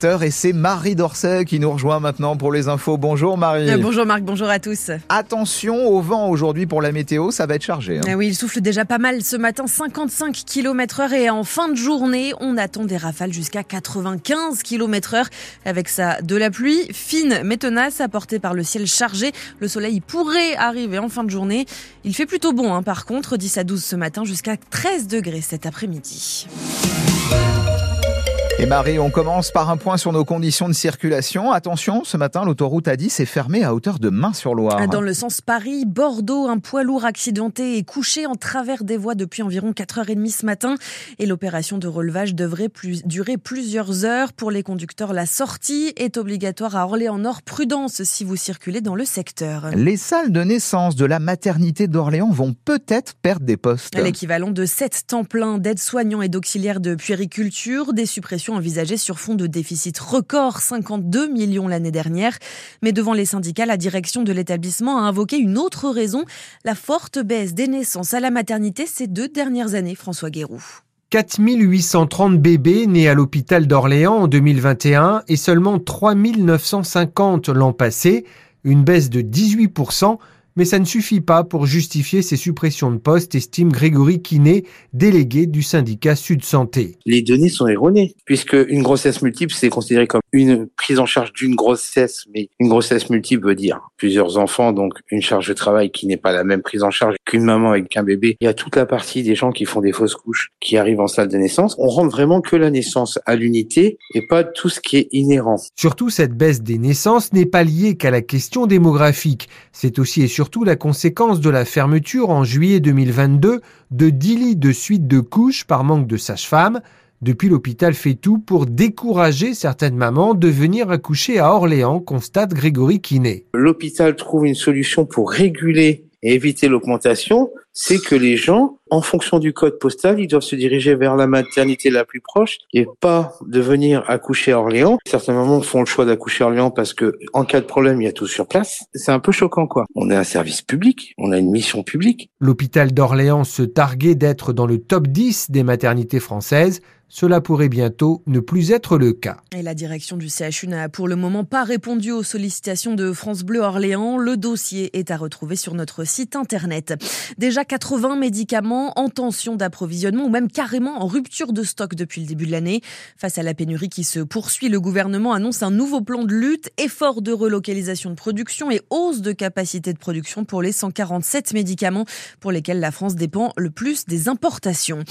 Et c'est Marie Dorset qui nous rejoint maintenant pour les infos. Bonjour Marie. Euh, bonjour Marc, bonjour à tous. Attention au vent aujourd'hui pour la météo, ça va être chargé. Hein. Ah oui, il souffle déjà pas mal ce matin, 55 km heure et en fin de journée, on attend des rafales jusqu'à 95 km heure avec ça de la pluie fine mais tenace apportée par le ciel chargé. Le soleil pourrait arriver en fin de journée. Il fait plutôt bon hein, par contre, 10 à 12 ce matin jusqu'à 13 degrés cet après-midi. Et Marie, on commence par un point sur nos conditions de circulation. Attention, ce matin, l'autoroute A10 est fermée à hauteur de Main-sur-Loire. Dans le sens Paris-Bordeaux, un poids lourd accidenté est couché en travers des voies depuis environ 4h30 ce matin. Et l'opération de relevage devrait plus, durer plusieurs heures. Pour les conducteurs, la sortie est obligatoire à Orléans-Nord. Prudence si vous circulez dans le secteur. Les salles de naissance de la maternité d'Orléans vont peut-être perdre des postes. L'équivalent de 7 temps plein d'aides-soignants et d'auxiliaires de puériculture, des suppressions envisagée sur fond de déficit record, 52 millions l'année dernière. Mais devant les syndicats, la direction de l'établissement a invoqué une autre raison, la forte baisse des naissances à la maternité ces deux dernières années, François Guéroux. 4830 bébés nés à l'hôpital d'Orléans en 2021 et seulement 3950 l'an passé, une baisse de 18% mais ça ne suffit pas pour justifier ces suppressions de postes, estime Grégory Quinet, délégué du syndicat Sud Santé. Les données sont erronées, puisque une grossesse multiple, c'est considéré comme une prise en charge d'une grossesse, mais une grossesse multiple veut dire plusieurs enfants, donc une charge de travail qui n'est pas la même prise en charge qu'une maman avec un bébé. Il y a toute la partie des gens qui font des fausses couches, qui arrivent en salle de naissance. On rentre vraiment que la naissance à l'unité et pas tout ce qui est inhérent. Surtout, cette baisse des naissances n'est pas liée qu'à la question démographique. C'est aussi et surtout surtout la conséquence de la fermeture en juillet 2022 de 10 lits de suite de couches par manque de sages-femmes. Depuis, l'hôpital fait tout pour décourager certaines mamans de venir accoucher à Orléans, constate Grégory Quinet. L'hôpital trouve une solution pour réguler et éviter l'augmentation, c'est que les gens, en fonction du code postal, ils doivent se diriger vers la maternité la plus proche et pas de venir accoucher à Orléans. Certains mamans font le choix d'accoucher à Orléans parce que en cas de problème, il y a tout sur place. C'est un peu choquant, quoi. On est un service public, on a une mission publique. L'hôpital d'Orléans se targuait d'être dans le top 10 des maternités françaises. Cela pourrait bientôt ne plus être le cas. Et la direction du CHU n'a pour le moment pas répondu aux sollicitations de France Bleu Orléans. Le dossier est à retrouver sur notre site internet. Déjà 80 médicaments en tension d'approvisionnement ou même carrément en rupture de stock depuis le début de l'année. Face à la pénurie qui se poursuit, le gouvernement annonce un nouveau plan de lutte, effort de relocalisation de production et hausse de capacité de production pour les 147 médicaments pour lesquels la France dépend le plus des importations.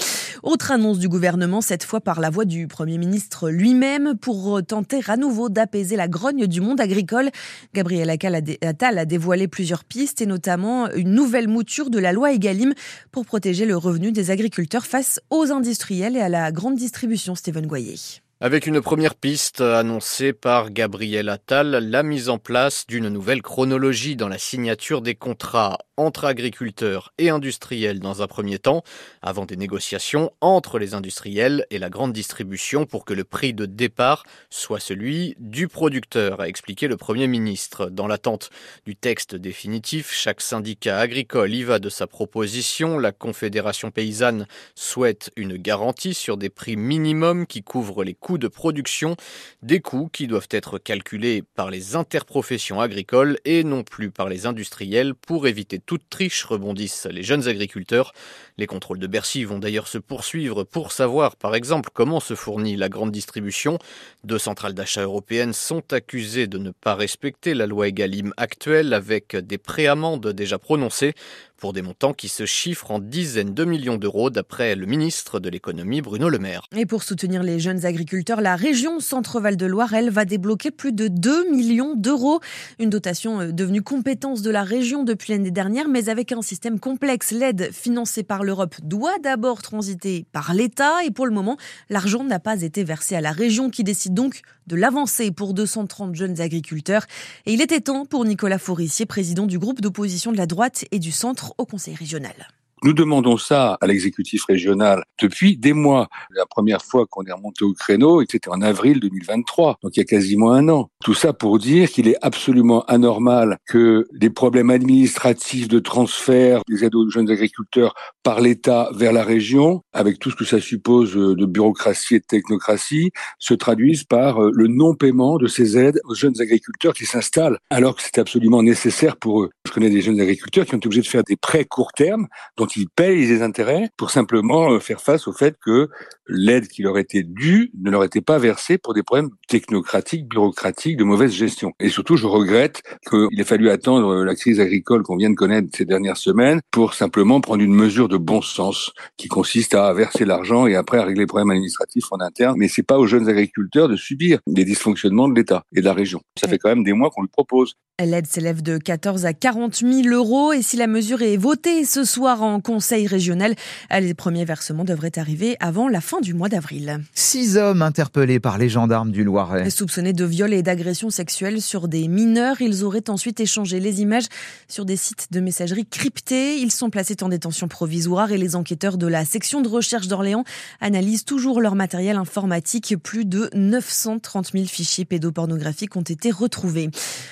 Autre annonce du gouvernement, cette fois par la voix du Premier ministre lui-même, pour tenter à nouveau d'apaiser la grogne du monde agricole. Gabriel Attal a dévoilé plusieurs pistes et notamment une nouvelle mouture de la loi Egalim pour protéger le revenu des agriculteurs face aux industriels et à la grande distribution. Goyer. Avec une première piste annoncée par Gabriel Attal, la mise en place d'une nouvelle chronologie dans la signature des contrats entre agriculteurs et industriels dans un premier temps, avant des négociations entre les industriels et la grande distribution pour que le prix de départ soit celui du producteur, a expliqué le Premier ministre. Dans l'attente du texte définitif, chaque syndicat agricole y va de sa proposition. La Confédération paysanne souhaite une garantie sur des prix minimums qui couvrent les coûts de production, des coûts qui doivent être calculés par les interprofessions agricoles et non plus par les industriels pour éviter toute triche, rebondissent les jeunes agriculteurs. Les contrôles de Bercy vont d'ailleurs se poursuivre pour savoir, par exemple, comment se fournit la grande distribution. Deux centrales d'achat européennes sont accusées de ne pas respecter la loi Egalim actuelle avec des préamendes déjà prononcées pour des montants qui se chiffrent en dizaines de millions d'euros d'après le ministre de l'économie Bruno Le Maire. Et pour soutenir les jeunes agriculteurs, la région Centre-Val de Loire, elle, va débloquer plus de 2 millions d'euros. Une dotation euh, devenue compétence de la région depuis l'année dernière, mais avec un système complexe. L'aide financée par l'Europe doit d'abord transiter par l'État et pour le moment, l'argent n'a pas été versé à la région qui décide donc de l'avancer pour 230 jeunes agriculteurs. Et il était temps pour Nicolas Forissier, président du groupe d'opposition de la droite et du centre au Conseil régional. Nous demandons ça à l'exécutif régional depuis des mois. La première fois qu'on est remonté au créneau, c'était en avril 2023, donc il y a quasiment un an. Tout ça pour dire qu'il est absolument anormal que des problèmes administratifs de transfert des aides aux jeunes agriculteurs par l'État vers la région, avec tout ce que ça suppose de bureaucratie et de technocratie, se traduisent par euh, le non-paiement de ces aides aux jeunes agriculteurs qui s'installent, alors que c'est absolument nécessaire pour eux. Je connais des jeunes agriculteurs qui ont été obligés de faire des prêts court terme, ils payent les intérêts, pour simplement euh, faire face au fait que l'aide qui leur était due ne leur était pas versée pour des problèmes technocratiques, bureaucratiques, de mauvaise gestion. Et surtout, je regrette qu'il ait fallu attendre euh, la crise agricole qu'on vient de connaître ces dernières semaines pour simplement prendre une mesure de bon sens qui consiste à verser l'argent et après à régler les problèmes administratifs en interne. Mais c'est pas aux jeunes agriculteurs de subir des dysfonctionnements de l'État et de la région. Ça fait quand même des mois qu'on le propose. L'aide s'élève de 14 à 40 000 euros et si la mesure est votée ce soir en conseil régional, les premiers versements devraient arriver avant la fin du mois d'avril. Six hommes interpellés par les gendarmes du Loiret. Soupçonnés de viol et d'agression sexuelle sur des mineurs, ils auraient ensuite échangé les images sur des sites de messagerie cryptés. Ils sont placés en détention provisoire et les enquêteurs de la section de recherche d'Orléans analysent toujours leur matériel informatique. Plus de 930 000 fichiers pédopornographiques ont été retrouvés.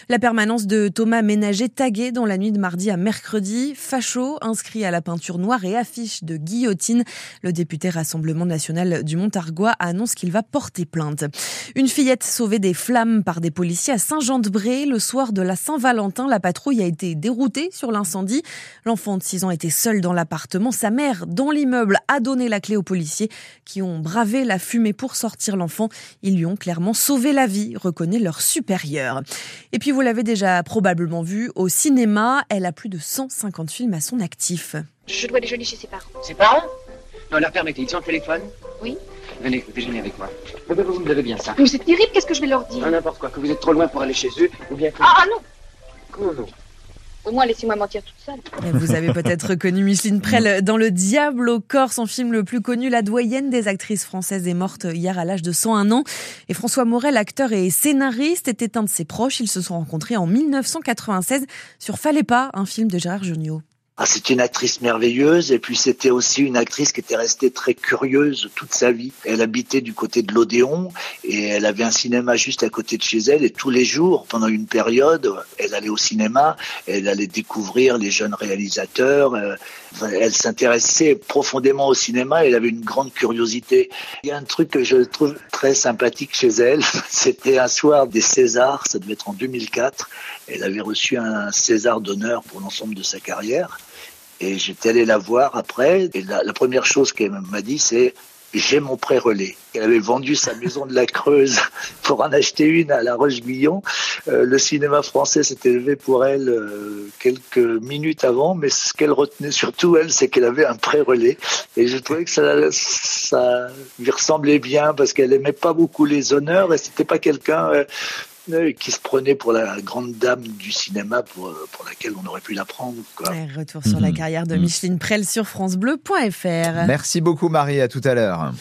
La permanence de Thomas Ménager tagué dans la nuit de mardi à mercredi. Facho inscrit à la peinture noire et affiche de guillotine. Le député Rassemblement national du Montargois annonce qu'il va porter plainte. Une fillette sauvée des flammes par des policiers à Saint-Jean-de-Bray. Le soir de la Saint-Valentin, la patrouille a été déroutée sur l'incendie. L'enfant de 6 ans était seul dans l'appartement. Sa mère, dans l'immeuble, a donné la clé aux policiers qui ont bravé la fumée pour sortir l'enfant. Ils lui ont clairement sauvé la vie, reconnaît leur supérieur. Et puis vous l'avez déjà probablement vu, au cinéma, elle a plus de 150 films à son actif. Je dois déjeuner chez ses parents. Ses parents Non, leur permettez, ils sont au téléphone Oui. Venez, déjeuner avec moi. Vous me devez bien ça. Mais c'est terrible, qu'est-ce que je vais leur dire N'importe quoi, que vous êtes trop loin pour aller chez eux, ou bien que... Ah, ah non Comment non Au moins, laissez-moi mentir toute seule. Vous avez peut-être reconnu Micheline Prel dans Le Diable au corps, son film le plus connu. La doyenne des actrices françaises est morte hier à l'âge de 101 ans. Et François Morel, acteur et scénariste, était un de ses proches. Ils se sont rencontrés en 1996 sur Fallait pas, un film de Gérard Jugnot. Ah, c'était une actrice merveilleuse et puis c'était aussi une actrice qui était restée très curieuse toute sa vie. Elle habitait du côté de l'Odéon et elle avait un cinéma juste à côté de chez elle et tous les jours, pendant une période, elle allait au cinéma, elle allait découvrir les jeunes réalisateurs. euh, Elle s'intéressait profondément au cinéma elle avait une grande curiosité. Il y a un truc que je trouve très sympathique chez elle, c'était un soir des Césars, ça devait être en 2004. Elle avait reçu un César d'honneur pour l'ensemble de sa carrière. Et j'étais allé la voir après. Et la, première chose qu'elle m'a dit, c'est j'ai mon pré-relais. Elle avait vendu sa maison de la Creuse pour en acheter une à La Roche-Guyon. Euh, le cinéma français s'était levé pour elle euh, quelques minutes avant, mais ce qu'elle retenait surtout, elle, c'est qu'elle avait un pré-relais. Et je trouvais que ça, ça lui ressemblait bien parce qu'elle aimait pas beaucoup les honneurs et c'était pas quelqu'un euh, qui se prenait pour la grande dame du cinéma pour, pour laquelle on aurait pu la prendre. Quoi. Retour sur la carrière de Micheline Prel sur FranceBleu.fr. Merci beaucoup Marie, à tout à l'heure.